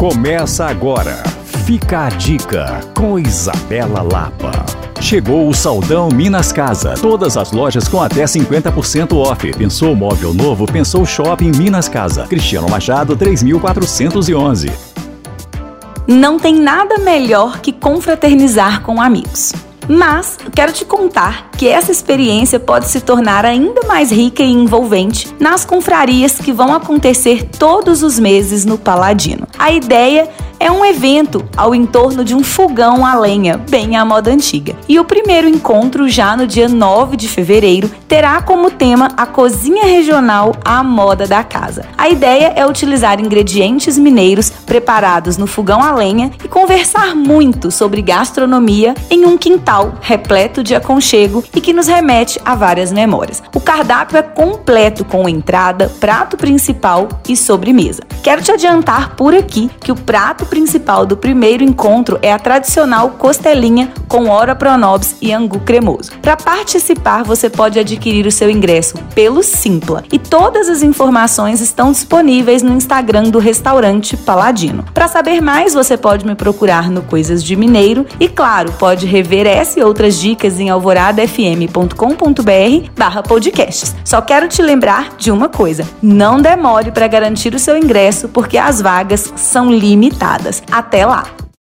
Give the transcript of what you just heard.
Começa agora. Fica a dica com Isabela Lapa. Chegou o Saldão Minas Casa. Todas as lojas com até 50% off. Pensou móvel novo? Pensou shopping Minas Casa. Cristiano Machado 3411. Não tem nada melhor que confraternizar com amigos. Mas quero te contar que essa experiência pode se tornar ainda mais rica e envolvente nas confrarias que vão acontecer todos os meses no Paladino. A ideia é um evento ao entorno de um fogão a lenha, bem à moda antiga. E o primeiro encontro, já no dia 9 de fevereiro, terá como tema a cozinha regional à moda da casa. A ideia é utilizar ingredientes mineiros preparados no fogão a lenha e conversar muito sobre gastronomia em um quintal repleto de aconchego e que nos remete a várias memórias. O cardápio é completo com entrada, prato principal e sobremesa. Quero te adiantar por aqui que o prato principal do primeiro encontro é a tradicional costelinha com ora pronobis e angu cremoso. Para participar, você pode adquirir o seu ingresso pelo Simpla e todas as informações estão disponíveis no Instagram do restaurante Paladino. Para saber mais, você pode me procurar no Coisas de Mineiro e, claro, pode rever essa e outras dicas em alvoradafm.com.br/podcasts. Só quero te lembrar de uma coisa: não demore para garantir o seu ingresso, porque as vagas são limitadas. Até lá!